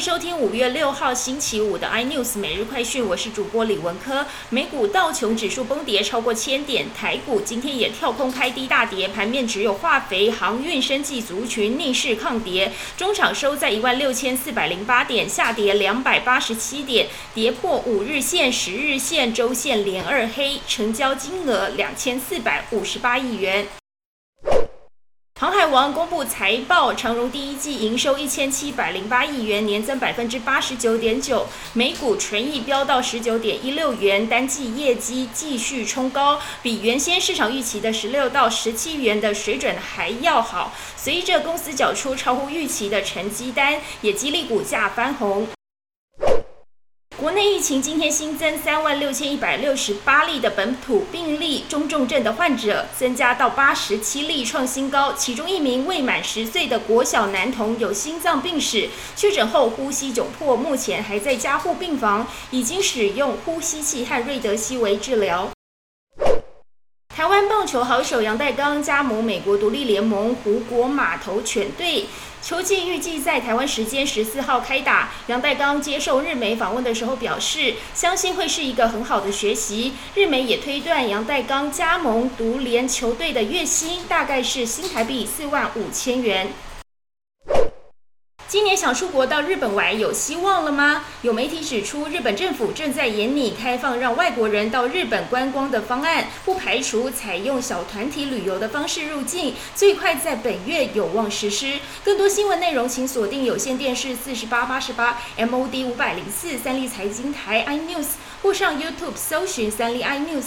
收听五月六号星期五的 iNews 每日快讯，我是主播李文科。美股道琼指数崩跌超过千点，台股今天也跳空开低大跌，盘面只有化肥、航运、生技族群逆势抗跌，中场收在一万六千四百零八点，下跌两百八十七点，跌破五日线、十日线、周线连二黑，成交金额两千四百五十八亿元。航海王公布财报，长荣第一季营收一千七百零八亿元，年增百分之八十九点九，每股纯益飙到十九点一六元，单季业绩继续冲高，比原先市场预期的十六到十七元的水准还要好。随着公司缴出超乎预期的成绩单，也激励股价翻红。国内疫情今天新增三万六千一百六十八例的本土病例，中重症的患者增加到八十七例，创新高。其中一名未满十岁的国小男童有心脏病史，确诊后呼吸窘迫，目前还在加护病房，已经使用呼吸器和瑞德西韦治疗。台湾棒球好手杨代刚加盟美国独立联盟湖国码头犬队，球季预计在台湾时间十四号开打。杨代刚接受日媒访问的时候表示，相信会是一个很好的学习。日媒也推断杨代刚加盟独联球队的月薪大概是新台币四万五千元。今年想出国到日本玩有希望了吗？有媒体指出，日本政府正在研拟开放让外国人到日本观光的方案，不排除采用小团体旅游的方式入境，最快在本月有望实施。更多新闻内容，请锁定有线电视四十八八十八 MOD 五百零四三立财经台 iNews，或上 YouTube 搜寻三立 iNews。